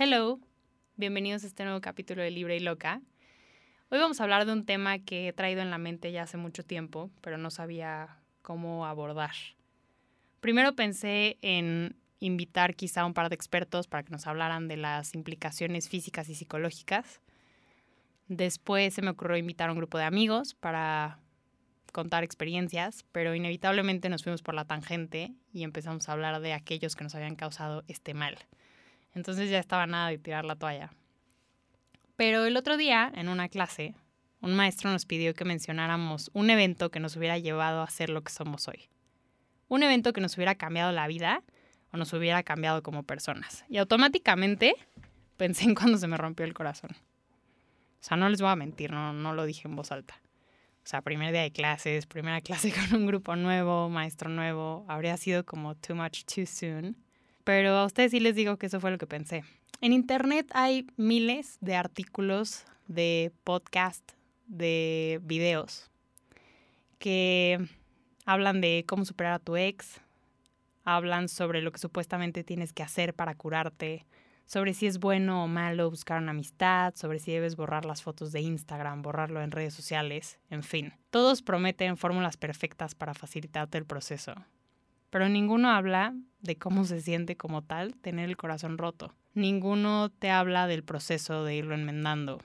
Hello, bienvenidos a este nuevo capítulo de Libre y Loca. Hoy vamos a hablar de un tema que he traído en la mente ya hace mucho tiempo, pero no sabía cómo abordar. Primero pensé en invitar quizá a un par de expertos para que nos hablaran de las implicaciones físicas y psicológicas. Después se me ocurrió invitar a un grupo de amigos para contar experiencias, pero inevitablemente nos fuimos por la tangente y empezamos a hablar de aquellos que nos habían causado este mal. Entonces ya estaba nada de tirar la toalla. Pero el otro día, en una clase, un maestro nos pidió que mencionáramos un evento que nos hubiera llevado a ser lo que somos hoy. Un evento que nos hubiera cambiado la vida o nos hubiera cambiado como personas. Y automáticamente pensé en cuando se me rompió el corazón. O sea, no les voy a mentir, no, no lo dije en voz alta. O sea, primer día de clases, primera clase con un grupo nuevo, maestro nuevo, habría sido como too much too soon. Pero a ustedes sí les digo que eso fue lo que pensé. En Internet hay miles de artículos, de podcast, de videos que hablan de cómo superar a tu ex, hablan sobre lo que supuestamente tienes que hacer para curarte, sobre si es bueno o malo buscar una amistad, sobre si debes borrar las fotos de Instagram, borrarlo en redes sociales, en fin. Todos prometen fórmulas perfectas para facilitarte el proceso. Pero ninguno habla de cómo se siente como tal tener el corazón roto. Ninguno te habla del proceso de irlo enmendando.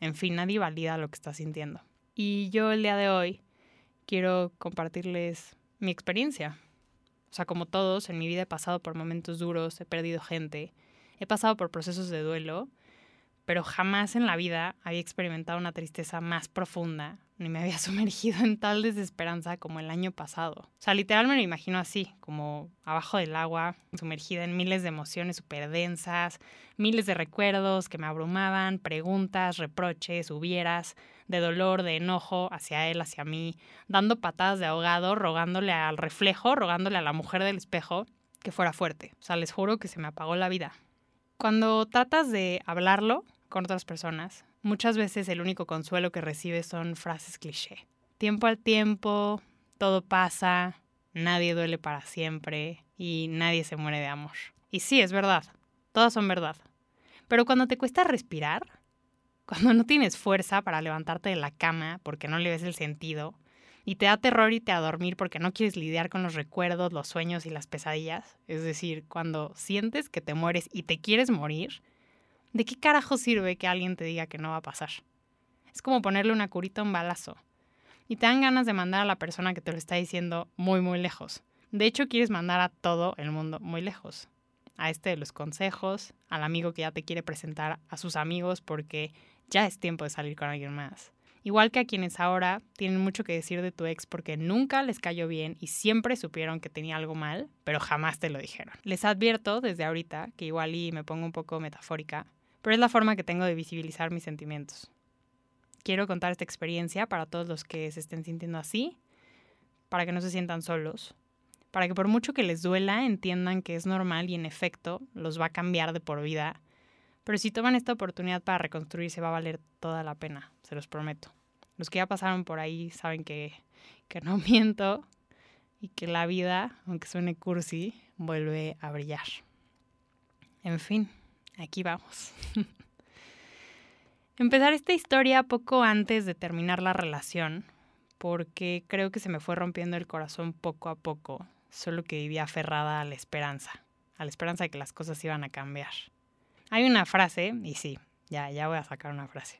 En fin, nadie valida lo que estás sintiendo. Y yo el día de hoy quiero compartirles mi experiencia. O sea, como todos, en mi vida he pasado por momentos duros, he perdido gente, he pasado por procesos de duelo, pero jamás en la vida había experimentado una tristeza más profunda, ni me había sumergido en tal desesperanza como el año pasado. O sea, literal me lo imagino así, como abajo del agua, sumergida en miles de emociones súper densas, miles de recuerdos que me abrumaban, preguntas, reproches, hubieras, de dolor, de enojo hacia él, hacia mí, dando patadas de ahogado, rogándole al reflejo, rogándole a la mujer del espejo que fuera fuerte. O sea, les juro que se me apagó la vida. Cuando tratas de hablarlo con otras personas, muchas veces el único consuelo que recibes son frases cliché. Tiempo al tiempo, todo pasa, nadie duele para siempre y nadie se muere de amor. Y sí, es verdad, todas son verdad. Pero cuando te cuesta respirar, cuando no tienes fuerza para levantarte de la cama porque no le ves el sentido, y te da terror irte a dormir porque no quieres lidiar con los recuerdos, los sueños y las pesadillas, es decir, cuando sientes que te mueres y te quieres morir, ¿de qué carajo sirve que alguien te diga que no va a pasar? Es como ponerle una curita a un balazo. Y te dan ganas de mandar a la persona que te lo está diciendo muy, muy lejos. De hecho, quieres mandar a todo el mundo muy lejos. A este de los consejos, al amigo que ya te quiere presentar a sus amigos porque ya es tiempo de salir con alguien más. Igual que a quienes ahora tienen mucho que decir de tu ex porque nunca les cayó bien y siempre supieron que tenía algo mal, pero jamás te lo dijeron. Les advierto desde ahorita que igual y me pongo un poco metafórica, pero es la forma que tengo de visibilizar mis sentimientos. Quiero contar esta experiencia para todos los que se estén sintiendo así, para que no se sientan solos, para que por mucho que les duela entiendan que es normal y en efecto los va a cambiar de por vida pero si toman esta oportunidad para reconstruirse va a valer toda la pena, se los prometo. Los que ya pasaron por ahí saben que, que no miento y que la vida, aunque suene cursi, vuelve a brillar. En fin, aquí vamos. Empezar esta historia poco antes de terminar la relación, porque creo que se me fue rompiendo el corazón poco a poco, solo que vivía aferrada a la esperanza, a la esperanza de que las cosas iban a cambiar. Hay una frase, y sí, ya, ya voy a sacar una frase,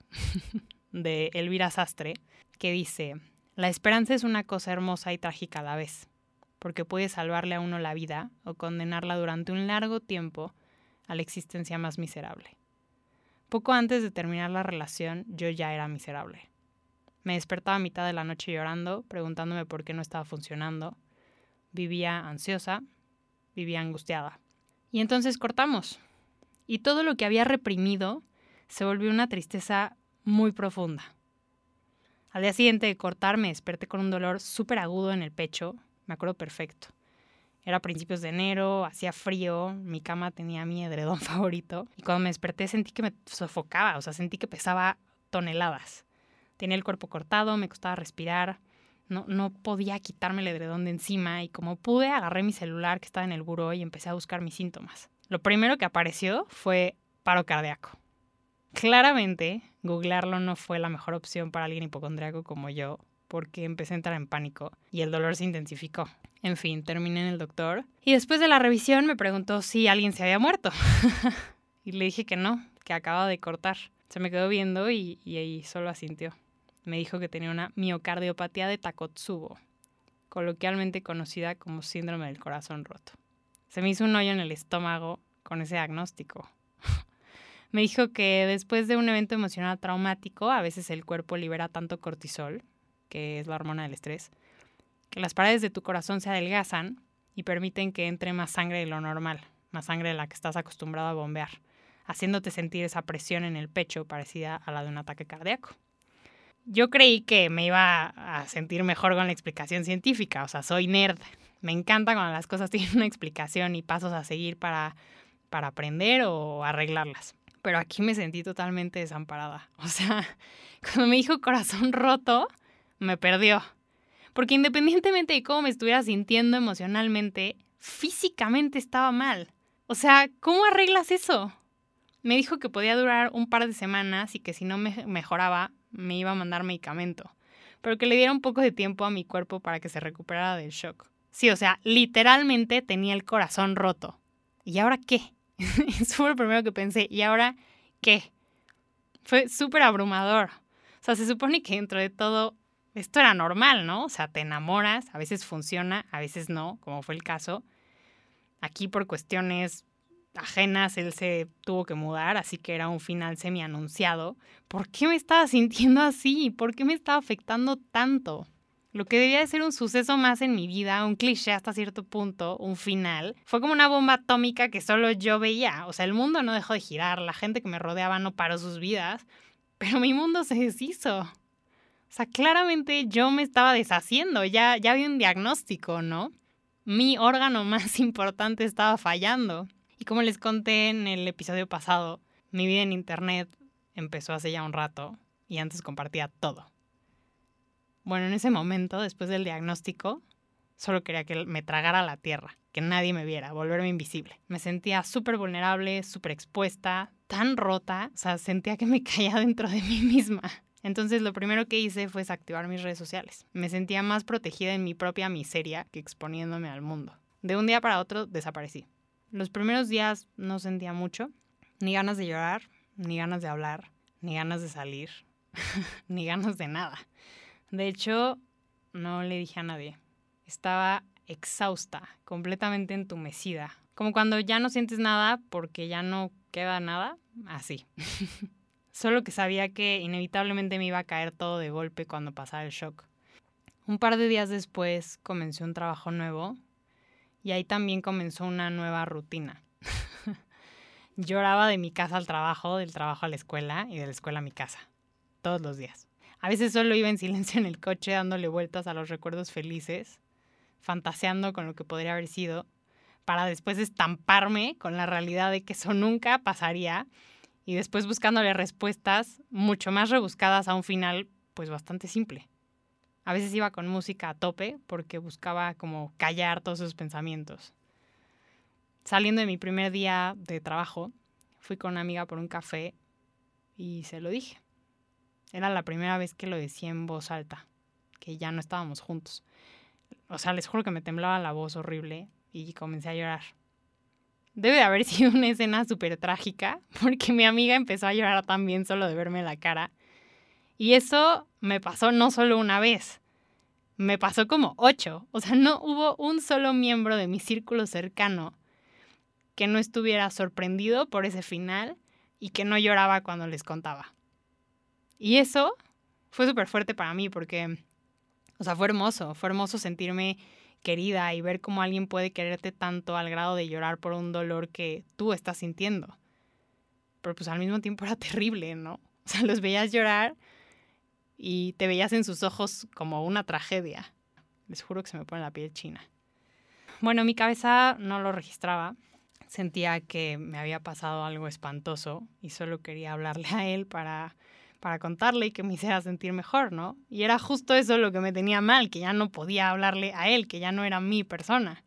de Elvira Sastre, que dice, la esperanza es una cosa hermosa y trágica a la vez, porque puede salvarle a uno la vida o condenarla durante un largo tiempo a la existencia más miserable. Poco antes de terminar la relación, yo ya era miserable. Me despertaba a mitad de la noche llorando, preguntándome por qué no estaba funcionando. Vivía ansiosa, vivía angustiada. Y entonces cortamos y todo lo que había reprimido se volvió una tristeza muy profunda. Al día siguiente de cortar me desperté con un dolor súper agudo en el pecho, me acuerdo perfecto. Era principios de enero, hacía frío, mi cama tenía mi edredón favorito y cuando me desperté sentí que me sofocaba, o sea, sentí que pesaba toneladas. Tenía el cuerpo cortado, me costaba respirar, no, no podía quitarme el edredón de encima y como pude agarré mi celular que estaba en el buró y empecé a buscar mis síntomas. Lo primero que apareció fue paro cardíaco. Claramente, googlearlo no fue la mejor opción para alguien hipocondriaco como yo, porque empecé a entrar en pánico y el dolor se intensificó. En fin, terminé en el doctor y después de la revisión me preguntó si alguien se había muerto. y le dije que no, que acababa de cortar. Se me quedó viendo y, y ahí solo asintió. Me dijo que tenía una miocardiopatía de Takotsubo, coloquialmente conocida como síndrome del corazón roto. Se me hizo un hoyo en el estómago con ese diagnóstico. me dijo que después de un evento emocional traumático, a veces el cuerpo libera tanto cortisol, que es la hormona del estrés, que las paredes de tu corazón se adelgazan y permiten que entre más sangre de lo normal, más sangre de la que estás acostumbrado a bombear, haciéndote sentir esa presión en el pecho parecida a la de un ataque cardíaco. Yo creí que me iba a sentir mejor con la explicación científica, o sea, soy nerd. Me encanta cuando las cosas tienen una explicación y pasos a seguir para, para aprender o arreglarlas. Pero aquí me sentí totalmente desamparada. O sea, cuando me dijo corazón roto, me perdió. Porque independientemente de cómo me estuviera sintiendo emocionalmente, físicamente estaba mal. O sea, ¿cómo arreglas eso? Me dijo que podía durar un par de semanas y que si no me mejoraba, me iba a mandar medicamento, pero que le diera un poco de tiempo a mi cuerpo para que se recuperara del shock. Sí, o sea, literalmente tenía el corazón roto. ¿Y ahora qué? Eso fue lo primero que pensé. ¿Y ahora qué? Fue súper abrumador. O sea, se supone que dentro de todo esto era normal, ¿no? O sea, te enamoras, a veces funciona, a veces no, como fue el caso. Aquí por cuestiones ajenas él se tuvo que mudar, así que era un final semi anunciado. ¿Por qué me estaba sintiendo así? ¿Por qué me estaba afectando tanto? Lo que debía de ser un suceso más en mi vida, un cliché hasta cierto punto, un final, fue como una bomba atómica que solo yo veía. O sea, el mundo no dejó de girar, la gente que me rodeaba no paró sus vidas, pero mi mundo se deshizo. O sea, claramente yo me estaba deshaciendo, ya, ya había un diagnóstico, ¿no? Mi órgano más importante estaba fallando. Y como les conté en el episodio pasado, mi vida en Internet empezó hace ya un rato y antes compartía todo. Bueno, en ese momento, después del diagnóstico, solo quería que me tragara la tierra, que nadie me viera, volverme invisible. Me sentía súper vulnerable, súper expuesta, tan rota, o sea, sentía que me caía dentro de mí misma. Entonces lo primero que hice fue desactivar mis redes sociales. Me sentía más protegida en mi propia miseria que exponiéndome al mundo. De un día para otro desaparecí. Los primeros días no sentía mucho, ni ganas de llorar, ni ganas de hablar, ni ganas de salir, ni ganas de nada. De hecho, no le dije a nadie. Estaba exhausta, completamente entumecida. Como cuando ya no sientes nada porque ya no queda nada, así. Solo que sabía que inevitablemente me iba a caer todo de golpe cuando pasara el shock. Un par de días después comencé un trabajo nuevo y ahí también comenzó una nueva rutina. Lloraba de mi casa al trabajo, del trabajo a la escuela y de la escuela a mi casa, todos los días. A veces solo iba en silencio en el coche dándole vueltas a los recuerdos felices, fantaseando con lo que podría haber sido, para después estamparme con la realidad de que eso nunca pasaría y después buscándole respuestas mucho más rebuscadas a un final pues bastante simple. A veces iba con música a tope porque buscaba como callar todos esos pensamientos. Saliendo de mi primer día de trabajo, fui con una amiga por un café y se lo dije. Era la primera vez que lo decía en voz alta, que ya no estábamos juntos. O sea, les juro que me temblaba la voz horrible y comencé a llorar. Debe de haber sido una escena súper trágica, porque mi amiga empezó a llorar también solo de verme la cara. Y eso me pasó no solo una vez, me pasó como ocho. O sea, no hubo un solo miembro de mi círculo cercano que no estuviera sorprendido por ese final y que no lloraba cuando les contaba. Y eso fue súper fuerte para mí porque, o sea, fue hermoso, fue hermoso sentirme querida y ver cómo alguien puede quererte tanto al grado de llorar por un dolor que tú estás sintiendo. Pero pues al mismo tiempo era terrible, ¿no? O sea, los veías llorar y te veías en sus ojos como una tragedia. Les juro que se me pone la piel china. Bueno, mi cabeza no lo registraba. Sentía que me había pasado algo espantoso y solo quería hablarle a él para para contarle y que me hiciera sentir mejor, ¿no? Y era justo eso lo que me tenía mal, que ya no podía hablarle a él, que ya no era mi persona.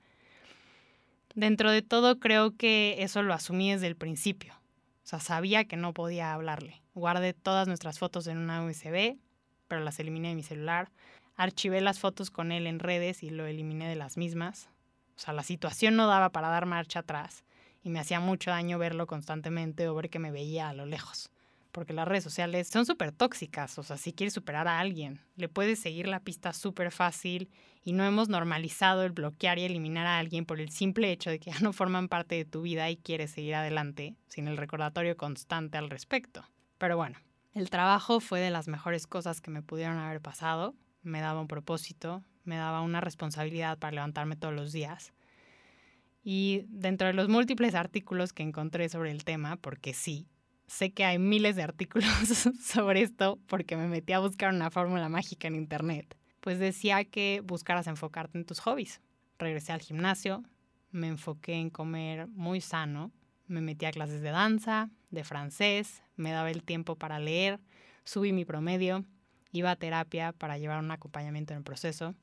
Dentro de todo creo que eso lo asumí desde el principio. O sea, sabía que no podía hablarle. Guardé todas nuestras fotos en una USB, pero las eliminé de mi celular. Archivé las fotos con él en redes y lo eliminé de las mismas. O sea, la situación no daba para dar marcha atrás y me hacía mucho daño verlo constantemente o ver que me veía a lo lejos. Porque las redes sociales son súper tóxicas, o sea, si quieres superar a alguien, le puedes seguir la pista súper fácil y no hemos normalizado el bloquear y eliminar a alguien por el simple hecho de que ya no forman parte de tu vida y quieres seguir adelante sin el recordatorio constante al respecto. Pero bueno, el trabajo fue de las mejores cosas que me pudieron haber pasado, me daba un propósito, me daba una responsabilidad para levantarme todos los días y dentro de los múltiples artículos que encontré sobre el tema, porque sí, sé que hay miles de artículos sobre esto porque me metí a buscar una fórmula mágica en internet, pues decía que buscaras enfocarte en tus hobbies. Regresé al gimnasio, me enfoqué en comer muy sano, me metí a clases de danza, de francés, me daba el tiempo para leer, subí mi promedio, iba a terapia para llevar un acompañamiento en el proceso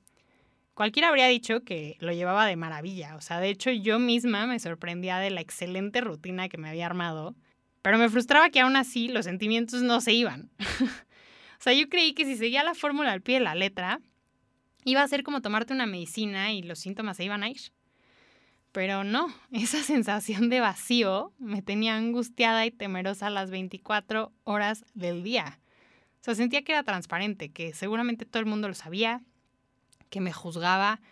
Cualquiera habría dicho que lo llevaba de maravilla. O sea, de hecho yo misma me sorprendía de la excelente rutina que me había armado, pero me frustraba que aún así los sentimientos no se iban. o sea, yo creí que si seguía la fórmula al pie de la letra, iba a ser como tomarte una medicina y los síntomas se iban a ir. Pero no, esa sensación de vacío me tenía angustiada y temerosa las 24 horas del día. O sea, sentía que era transparente, que seguramente todo el mundo lo sabía, que me juzgaba,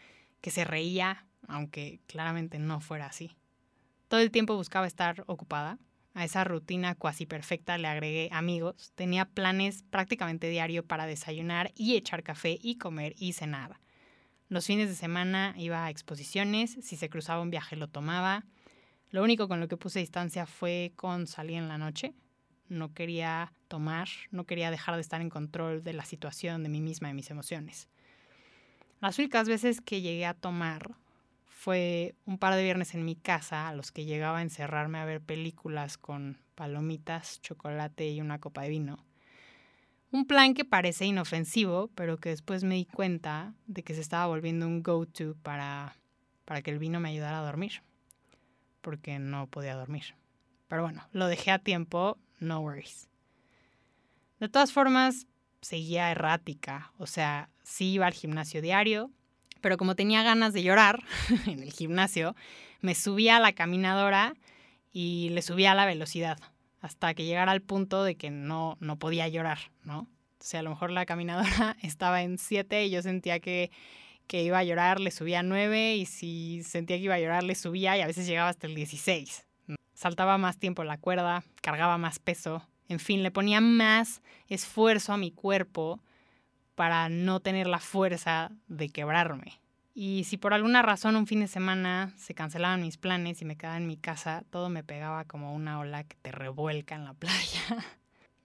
que se reía, aunque claramente no fuera así. Todo el tiempo buscaba estar ocupada. A esa rutina cuasi perfecta le agregué amigos. Tenía planes prácticamente diario para desayunar y echar café y comer y cenar. Los fines de semana iba a exposiciones, si se cruzaba un viaje lo tomaba. Lo único con lo que puse distancia fue con salir en la noche. No quería tomar, no quería dejar de estar en control de la situación, de mí misma, de mis emociones. Las únicas veces que llegué a tomar fue un par de viernes en mi casa, a los que llegaba a encerrarme a ver películas con palomitas, chocolate y una copa de vino. Un plan que parece inofensivo, pero que después me di cuenta de que se estaba volviendo un go-to para, para que el vino me ayudara a dormir, porque no podía dormir. Pero bueno, lo dejé a tiempo, no worries. De todas formas, seguía errática, o sea, sí iba al gimnasio diario, pero como tenía ganas de llorar en el gimnasio, me subía a la caminadora y le subía la velocidad hasta que llegara al punto de que no, no podía llorar, ¿no? O sea, a lo mejor la caminadora estaba en 7 y yo sentía que, que iba a llorar, le subía a 9 y si sentía que iba a llorar, le subía y a veces llegaba hasta el 16. Saltaba más tiempo la cuerda, cargaba más peso, en fin, le ponía más esfuerzo a mi cuerpo para no tener la fuerza de quebrarme. Y si por alguna razón un fin de semana se cancelaban mis planes y me quedaba en mi casa, todo me pegaba como una ola que te revuelca en la playa.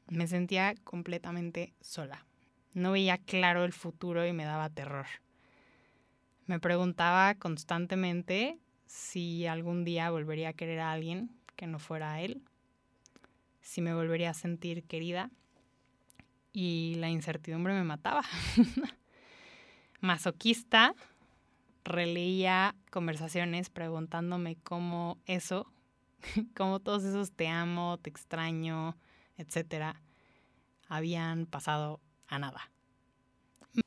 me sentía completamente sola. No veía claro el futuro y me daba terror. Me preguntaba constantemente si algún día volvería a querer a alguien que no fuera él si me volvería a sentir querida y la incertidumbre me mataba. Masoquista, releía conversaciones preguntándome cómo eso, cómo todos esos te amo, te extraño, etcétera, habían pasado a nada.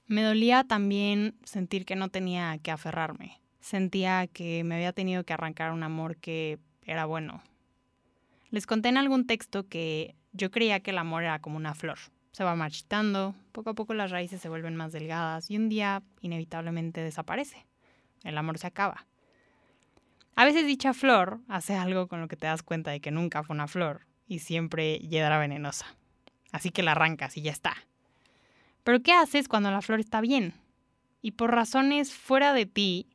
Me dolía también sentir que no tenía que aferrarme. Sentía que me había tenido que arrancar un amor que era bueno, les conté en algún texto que yo creía que el amor era como una flor. Se va marchitando, poco a poco las raíces se vuelven más delgadas y un día inevitablemente desaparece. El amor se acaba. A veces dicha flor hace algo con lo que te das cuenta de que nunca fue una flor y siempre era venenosa. Así que la arrancas y ya está. Pero ¿qué haces cuando la flor está bien? Y por razones fuera de ti,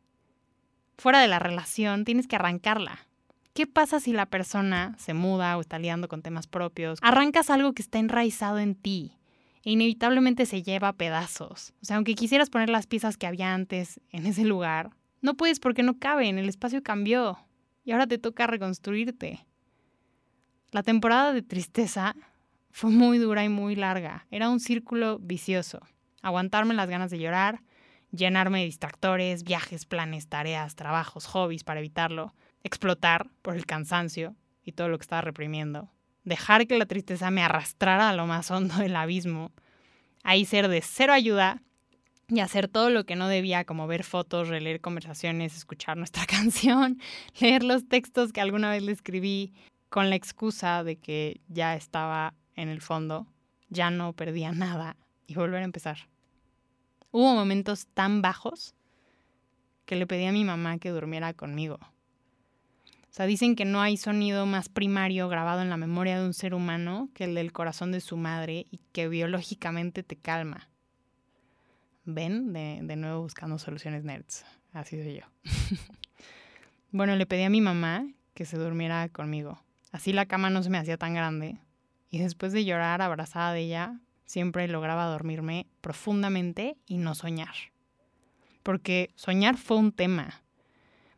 fuera de la relación, tienes que arrancarla. ¿Qué pasa si la persona se muda o está liando con temas propios? Arrancas algo que está enraizado en ti e inevitablemente se lleva a pedazos. O sea, aunque quisieras poner las piezas que había antes en ese lugar, no puedes porque no caben, el espacio cambió y ahora te toca reconstruirte. La temporada de tristeza fue muy dura y muy larga. Era un círculo vicioso. Aguantarme las ganas de llorar, llenarme de distractores, viajes, planes, tareas, trabajos, hobbies para evitarlo explotar por el cansancio y todo lo que estaba reprimiendo, dejar que la tristeza me arrastrara a lo más hondo del abismo, ahí ser de cero ayuda y hacer todo lo que no debía, como ver fotos, releer conversaciones, escuchar nuestra canción, leer los textos que alguna vez le escribí con la excusa de que ya estaba en el fondo, ya no perdía nada y volver a empezar. Hubo momentos tan bajos que le pedí a mi mamá que durmiera conmigo. O sea, dicen que no hay sonido más primario grabado en la memoria de un ser humano que el del corazón de su madre y que biológicamente te calma. Ven, de, de nuevo buscando soluciones nerds. Así soy yo. bueno, le pedí a mi mamá que se durmiera conmigo. Así la cama no se me hacía tan grande. Y después de llorar abrazada de ella, siempre lograba dormirme profundamente y no soñar. Porque soñar fue un tema.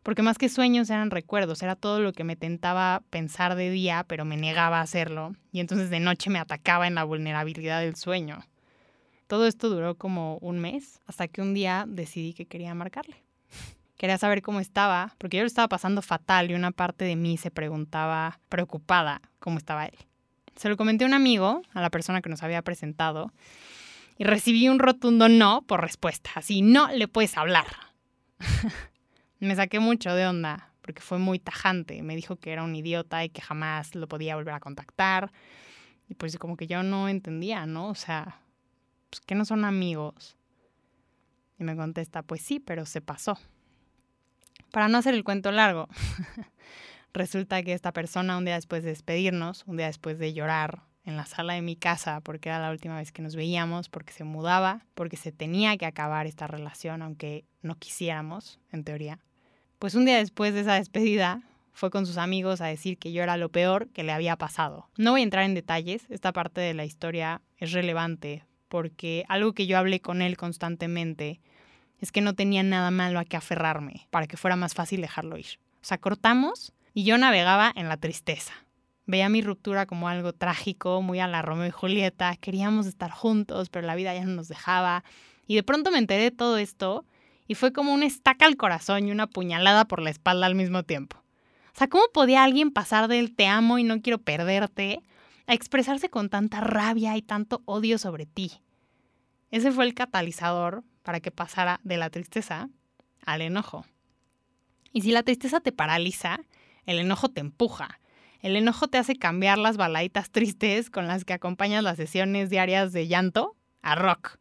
Porque más que sueños eran recuerdos, era todo lo que me tentaba pensar de día, pero me negaba a hacerlo. Y entonces de noche me atacaba en la vulnerabilidad del sueño. Todo esto duró como un mes, hasta que un día decidí que quería marcarle. Quería saber cómo estaba, porque yo lo estaba pasando fatal y una parte de mí se preguntaba, preocupada, cómo estaba él. Se lo comenté a un amigo, a la persona que nos había presentado, y recibí un rotundo no por respuesta. Así, no le puedes hablar. Me saqué mucho de onda, porque fue muy tajante. Me dijo que era un idiota y que jamás lo podía volver a contactar. Y pues como que yo no entendía, ¿no? O sea, pues, que no son amigos. Y me contesta, pues sí, pero se pasó. Para no hacer el cuento largo, resulta que esta persona un día después de despedirnos, un día después de llorar en la sala de mi casa, porque era la última vez que nos veíamos, porque se mudaba, porque se tenía que acabar esta relación, aunque no quisiéramos, en teoría. Pues un día después de esa despedida, fue con sus amigos a decir que yo era lo peor que le había pasado. No voy a entrar en detalles, esta parte de la historia es relevante porque algo que yo hablé con él constantemente es que no tenía nada malo a que aferrarme para que fuera más fácil dejarlo ir. O sea, cortamos y yo navegaba en la tristeza. Veía mi ruptura como algo trágico, muy a la Romeo y Julieta. Queríamos estar juntos, pero la vida ya no nos dejaba. Y de pronto me enteré de todo esto y fue como una estaca al corazón y una puñalada por la espalda al mismo tiempo. O sea, ¿cómo podía alguien pasar del te amo y no quiero perderte a expresarse con tanta rabia y tanto odio sobre ti. Ese fue el catalizador para que pasara de la tristeza al enojo. Y si la tristeza te paraliza, el enojo te empuja. El enojo te hace cambiar las baladitas tristes con las que acompañas las sesiones diarias de llanto a rock.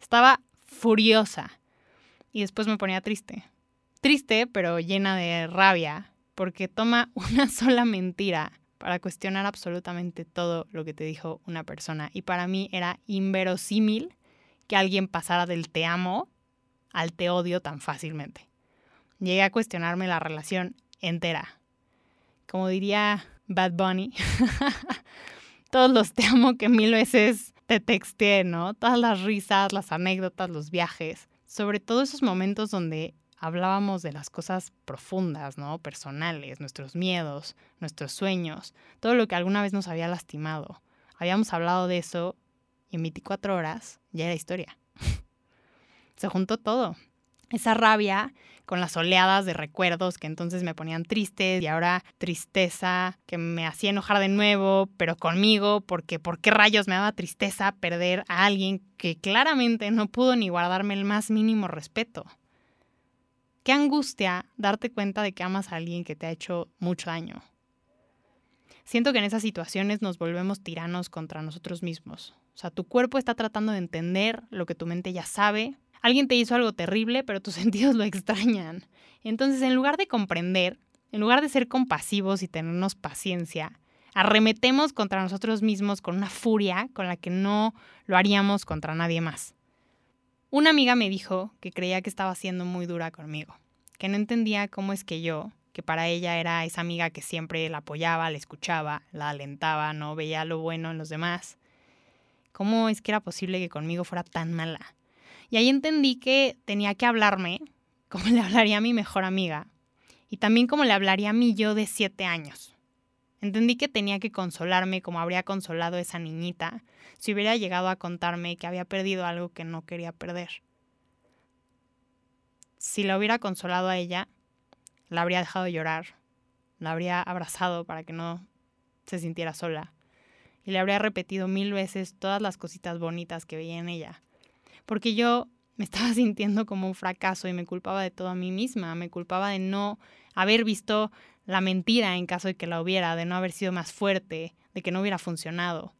Estaba furiosa y después me ponía triste. Triste, pero llena de rabia, porque toma una sola mentira para cuestionar absolutamente todo lo que te dijo una persona. Y para mí era inverosímil que alguien pasara del te amo al te odio tan fácilmente. Llegué a cuestionarme la relación entera. Como diría Bad Bunny, todos los te amo que mil veces te texté, ¿no? Todas las risas, las anécdotas, los viajes. Sobre todo esos momentos donde hablábamos de las cosas profundas, ¿no? Personales, nuestros miedos, nuestros sueños, todo lo que alguna vez nos había lastimado. Habíamos hablado de eso y en 24 horas ya era historia. Se juntó todo. Esa rabia con las oleadas de recuerdos que entonces me ponían triste y ahora tristeza que me hacía enojar de nuevo, pero conmigo, porque ¿por qué rayos me daba tristeza perder a alguien que claramente no pudo ni guardarme el más mínimo respeto? Qué angustia darte cuenta de que amas a alguien que te ha hecho mucho daño. Siento que en esas situaciones nos volvemos tiranos contra nosotros mismos. O sea, tu cuerpo está tratando de entender lo que tu mente ya sabe. Alguien te hizo algo terrible, pero tus sentidos lo extrañan. Entonces, en lugar de comprender, en lugar de ser compasivos y tenernos paciencia, arremetemos contra nosotros mismos con una furia con la que no lo haríamos contra nadie más. Una amiga me dijo que creía que estaba siendo muy dura conmigo, que no entendía cómo es que yo, que para ella era esa amiga que siempre la apoyaba, la escuchaba, la alentaba, no veía lo bueno en los demás, cómo es que era posible que conmigo fuera tan mala. Y ahí entendí que tenía que hablarme como le hablaría a mi mejor amiga y también como le hablaría a mí yo de siete años. Entendí que tenía que consolarme como habría consolado esa niñita si hubiera llegado a contarme que había perdido algo que no quería perder. Si la hubiera consolado a ella, la habría dejado llorar, la habría abrazado para que no se sintiera sola. y le habría repetido mil veces todas las cositas bonitas que veía en ella. Porque yo me estaba sintiendo como un fracaso y me culpaba de todo a mí misma, me culpaba de no haber visto la mentira en caso de que la hubiera, de no haber sido más fuerte, de que no hubiera funcionado.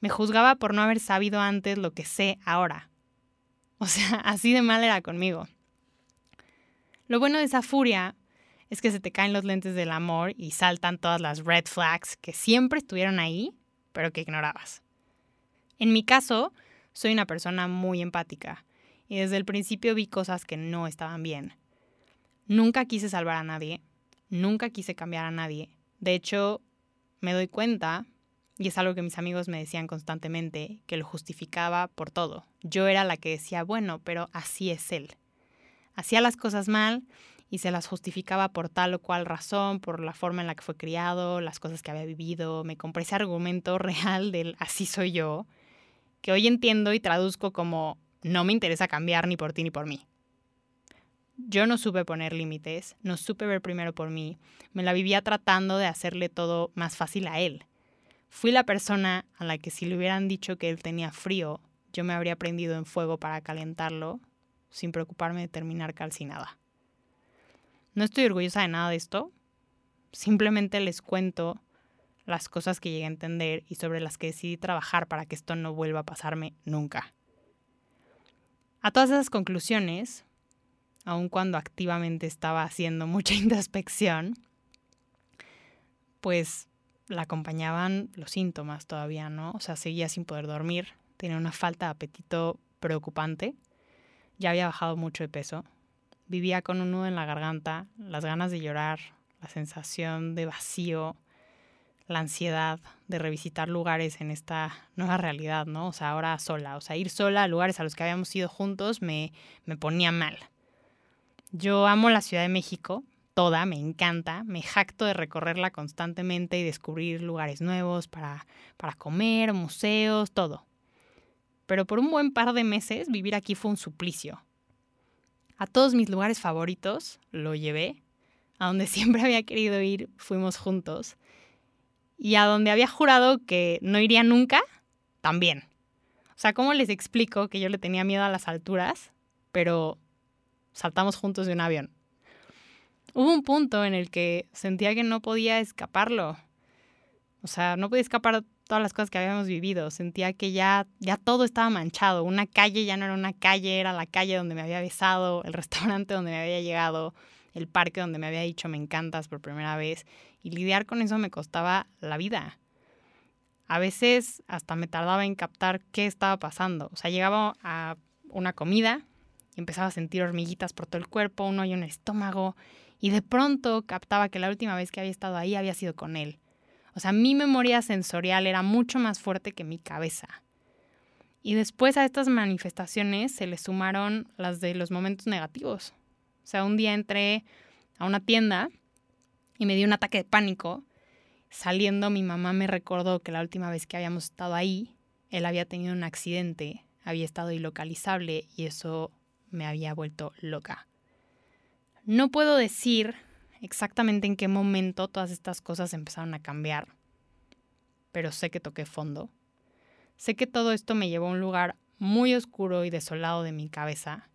Me juzgaba por no haber sabido antes lo que sé ahora. O sea, así de mal era conmigo. Lo bueno de esa furia es que se te caen los lentes del amor y saltan todas las red flags que siempre estuvieron ahí, pero que ignorabas. En mi caso, soy una persona muy empática y desde el principio vi cosas que no estaban bien. Nunca quise salvar a nadie, nunca quise cambiar a nadie. De hecho, me doy cuenta, y es algo que mis amigos me decían constantemente, que lo justificaba por todo. Yo era la que decía, bueno, pero así es él. Hacía las cosas mal y se las justificaba por tal o cual razón, por la forma en la que fue criado, las cosas que había vivido. Me compré ese argumento real del así soy yo, que hoy entiendo y traduzco como no me interesa cambiar ni por ti ni por mí. Yo no supe poner límites, no supe ver primero por mí, me la vivía tratando de hacerle todo más fácil a él. Fui la persona a la que si le hubieran dicho que él tenía frío, yo me habría prendido en fuego para calentarlo, sin preocuparme de terminar calcinada. No estoy orgullosa de nada de esto, simplemente les cuento las cosas que llegué a entender y sobre las que decidí trabajar para que esto no vuelva a pasarme nunca. A todas esas conclusiones, aun cuando activamente estaba haciendo mucha introspección, pues la acompañaban los síntomas todavía, ¿no? O sea, seguía sin poder dormir, tenía una falta de apetito preocupante, ya había bajado mucho de peso, vivía con un nudo en la garganta, las ganas de llorar, la sensación de vacío, la ansiedad de revisitar lugares en esta nueva realidad, ¿no? O sea, ahora sola, o sea, ir sola a lugares a los que habíamos ido juntos me, me ponía mal. Yo amo la Ciudad de México, toda, me encanta, me jacto de recorrerla constantemente y descubrir lugares nuevos para, para comer, museos, todo. Pero por un buen par de meses vivir aquí fue un suplicio. A todos mis lugares favoritos lo llevé, a donde siempre había querido ir fuimos juntos y a donde había jurado que no iría nunca, también. O sea, ¿cómo les explico que yo le tenía miedo a las alturas, pero saltamos juntos de un avión? Hubo un punto en el que sentía que no podía escaparlo. O sea, no podía escapar todas las cosas que habíamos vivido. Sentía que ya, ya todo estaba manchado. Una calle ya no era una calle, era la calle donde me había besado, el restaurante donde me había llegado, el parque donde me había dicho me encantas por primera vez y lidiar con eso me costaba la vida. A veces hasta me tardaba en captar qué estaba pasando. O sea, llegaba a una comida y empezaba a sentir hormiguitas por todo el cuerpo, un hoyo en el estómago y de pronto captaba que la última vez que había estado ahí había sido con él. O sea, mi memoria sensorial era mucho más fuerte que mi cabeza. Y después a estas manifestaciones se le sumaron las de los momentos negativos. O sea, un día entré a una tienda y me dio un ataque de pánico. Saliendo, mi mamá me recordó que la última vez que habíamos estado ahí, él había tenido un accidente, había estado ilocalizable y eso me había vuelto loca. No puedo decir exactamente en qué momento todas estas cosas empezaron a cambiar, pero sé que toqué fondo. Sé que todo esto me llevó a un lugar muy oscuro y desolado de mi cabeza.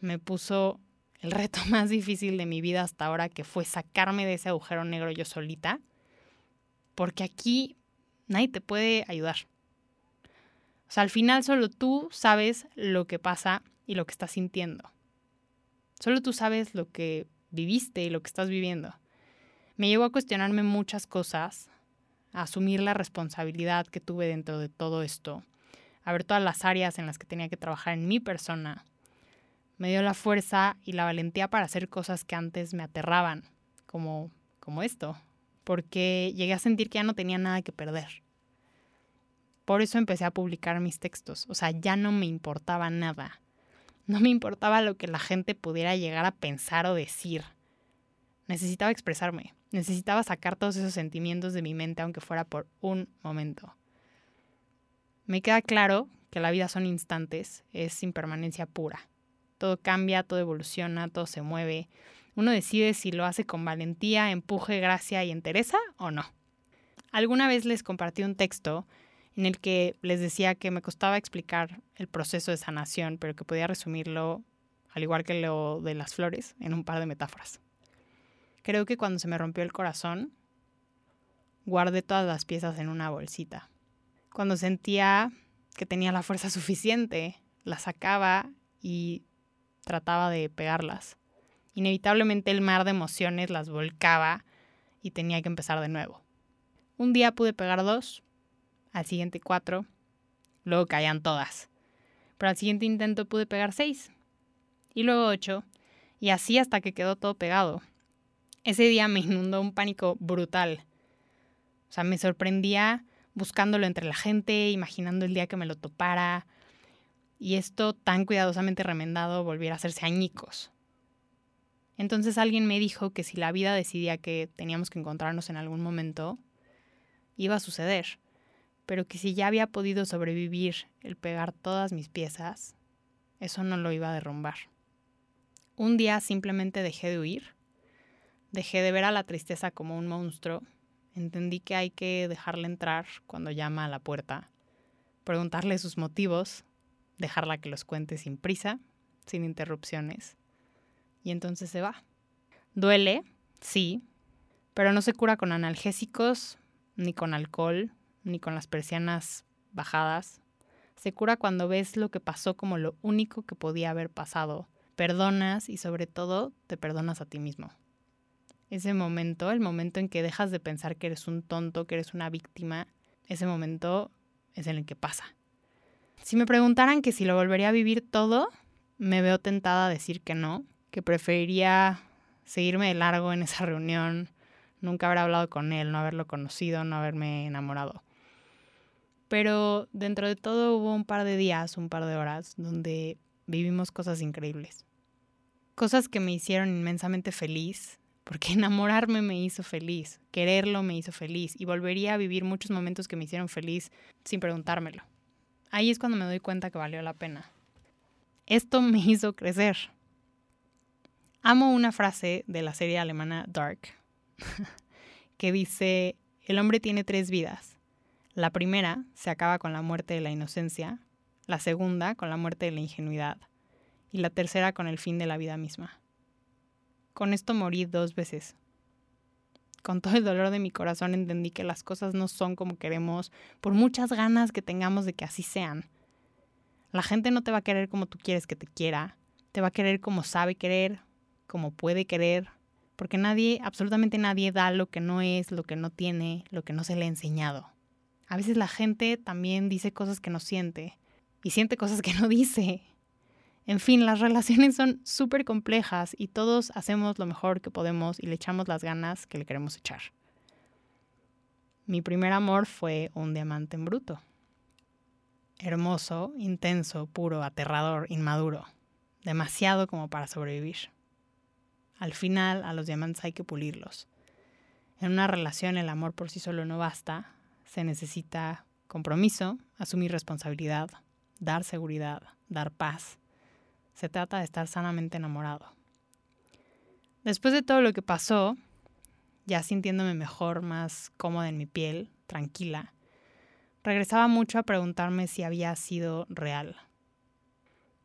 Me puso el reto más difícil de mi vida hasta ahora, que fue sacarme de ese agujero negro yo solita, porque aquí nadie te puede ayudar. O sea, al final solo tú sabes lo que pasa y lo que estás sintiendo. Solo tú sabes lo que viviste y lo que estás viviendo. Me llevó a cuestionarme muchas cosas, a asumir la responsabilidad que tuve dentro de todo esto, a ver todas las áreas en las que tenía que trabajar en mi persona, me dio la fuerza y la valentía para hacer cosas que antes me aterraban, como, como esto, porque llegué a sentir que ya no tenía nada que perder. Por eso empecé a publicar mis textos, o sea, ya no me importaba nada. No me importaba lo que la gente pudiera llegar a pensar o decir. Necesitaba expresarme, necesitaba sacar todos esos sentimientos de mi mente, aunque fuera por un momento. Me queda claro que la vida son instantes, es impermanencia pura. Todo cambia, todo evoluciona, todo se mueve. Uno decide si lo hace con valentía, empuje, gracia y entereza o no. Alguna vez les compartí un texto en el que les decía que me costaba explicar el proceso de sanación, pero que podía resumirlo, al igual que lo de las flores, en un par de metáforas. Creo que cuando se me rompió el corazón, guardé todas las piezas en una bolsita. Cuando sentía que tenía la fuerza suficiente, las sacaba y trataba de pegarlas. Inevitablemente el mar de emociones las volcaba y tenía que empezar de nuevo. Un día pude pegar dos, al siguiente cuatro, luego caían todas. Pero al siguiente intento pude pegar seis, y luego ocho, y así hasta que quedó todo pegado. Ese día me inundó un pánico brutal. O sea, me sorprendía buscándolo entre la gente, imaginando el día que me lo topara, y esto tan cuidadosamente remendado volviera a hacerse añicos. Entonces alguien me dijo que si la vida decidía que teníamos que encontrarnos en algún momento, iba a suceder pero que si ya había podido sobrevivir el pegar todas mis piezas, eso no lo iba a derrumbar. Un día simplemente dejé de huir, dejé de ver a la tristeza como un monstruo, entendí que hay que dejarle entrar cuando llama a la puerta, preguntarle sus motivos, dejarla que los cuente sin prisa, sin interrupciones, y entonces se va. Duele, sí, pero no se cura con analgésicos, ni con alcohol, ni con las persianas bajadas. Se cura cuando ves lo que pasó como lo único que podía haber pasado. Perdonas y sobre todo te perdonas a ti mismo. Ese momento, el momento en que dejas de pensar que eres un tonto, que eres una víctima, ese momento es en el que pasa. Si me preguntaran que si lo volvería a vivir todo, me veo tentada a decir que no, que preferiría seguirme de largo en esa reunión, nunca haber hablado con él, no haberlo conocido, no haberme enamorado. Pero dentro de todo hubo un par de días, un par de horas, donde vivimos cosas increíbles. Cosas que me hicieron inmensamente feliz, porque enamorarme me hizo feliz, quererlo me hizo feliz y volvería a vivir muchos momentos que me hicieron feliz sin preguntármelo. Ahí es cuando me doy cuenta que valió la pena. Esto me hizo crecer. Amo una frase de la serie alemana Dark que dice, el hombre tiene tres vidas la primera se acaba con la muerte de la inocencia, la segunda con la muerte de la ingenuidad y la tercera con el fin de la vida misma. Con esto morí dos veces. Con todo el dolor de mi corazón entendí que las cosas no son como queremos, por muchas ganas que tengamos de que así sean. La gente no te va a querer como tú quieres que te quiera, te va a querer como sabe querer, como puede querer, porque nadie, absolutamente nadie da lo que no es, lo que no tiene, lo que no se le ha enseñado. A veces la gente también dice cosas que no siente y siente cosas que no dice. En fin, las relaciones son súper complejas y todos hacemos lo mejor que podemos y le echamos las ganas que le queremos echar. Mi primer amor fue un diamante en bruto. Hermoso, intenso, puro, aterrador, inmaduro. Demasiado como para sobrevivir. Al final, a los diamantes hay que pulirlos. En una relación el amor por sí solo no basta, se necesita compromiso, asumir responsabilidad, dar seguridad, dar paz. Se trata de estar sanamente enamorado. Después de todo lo que pasó, ya sintiéndome mejor, más cómoda en mi piel, tranquila, regresaba mucho a preguntarme si había sido real.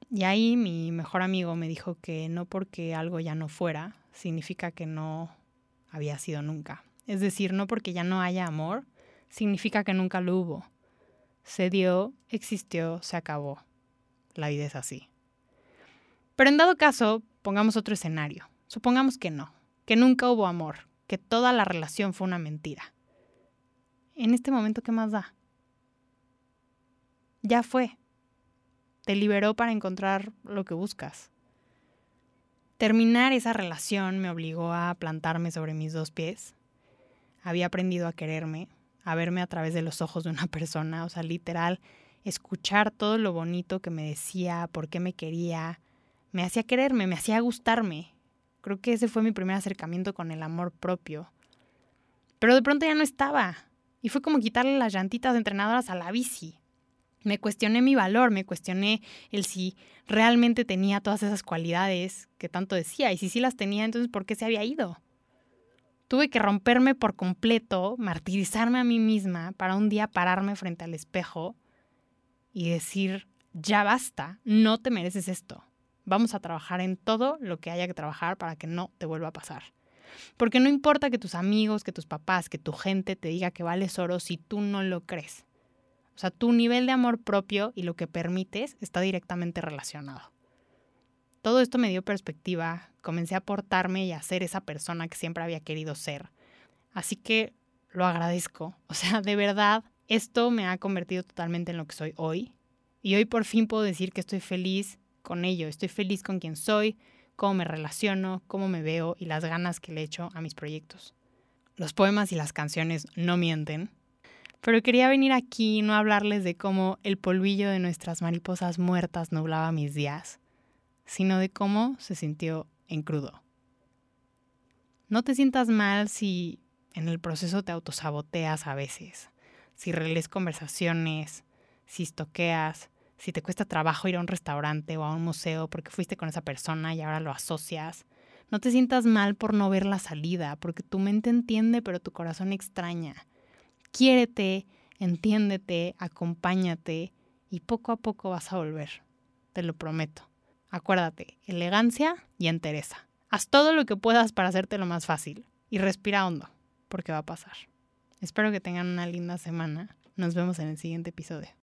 Y ahí mi mejor amigo me dijo que no porque algo ya no fuera, significa que no había sido nunca. Es decir, no porque ya no haya amor, significa que nunca lo hubo. Se dio, existió, se acabó. La vida es así. Pero en dado caso, pongamos otro escenario. Supongamos que no, que nunca hubo amor, que toda la relación fue una mentira. En este momento, ¿qué más da? Ya fue. Te liberó para encontrar lo que buscas. Terminar esa relación me obligó a plantarme sobre mis dos pies. Había aprendido a quererme, a verme a través de los ojos de una persona, o sea, literal, escuchar todo lo bonito que me decía, por qué me quería, me hacía quererme, me hacía gustarme. Creo que ese fue mi primer acercamiento con el amor propio. Pero de pronto ya no estaba. Y fue como quitarle las llantitas de entrenadoras a la bici. Me cuestioné mi valor, me cuestioné el si realmente tenía todas esas cualidades que tanto decía. Y si sí las tenía, entonces ¿por qué se había ido? Tuve que romperme por completo, martirizarme a mí misma para un día pararme frente al espejo y decir, ya basta, no te mereces esto. Vamos a trabajar en todo lo que haya que trabajar para que no te vuelva a pasar. Porque no importa que tus amigos, que tus papás, que tu gente te diga que vales oro si tú no lo crees. O sea, tu nivel de amor propio y lo que permites está directamente relacionado. Todo esto me dio perspectiva, comencé a portarme y a ser esa persona que siempre había querido ser. Así que lo agradezco. O sea, de verdad, esto me ha convertido totalmente en lo que soy hoy. Y hoy por fin puedo decir que estoy feliz con ello. Estoy feliz con quien soy, cómo me relaciono, cómo me veo y las ganas que le echo a mis proyectos. Los poemas y las canciones no mienten. Pero quería venir aquí y no hablarles de cómo el polvillo de nuestras mariposas muertas nublaba mis días, sino de cómo se sintió en crudo. No te sientas mal si en el proceso te autosaboteas a veces, si relees conversaciones, si estoqueas, si te cuesta trabajo ir a un restaurante o a un museo porque fuiste con esa persona y ahora lo asocias. No te sientas mal por no ver la salida, porque tu mente entiende pero tu corazón extraña. Quiérete, entiéndete, acompáñate y poco a poco vas a volver. Te lo prometo. Acuérdate, elegancia y entereza. Haz todo lo que puedas para hacerte lo más fácil y respira hondo, porque va a pasar. Espero que tengan una linda semana. Nos vemos en el siguiente episodio.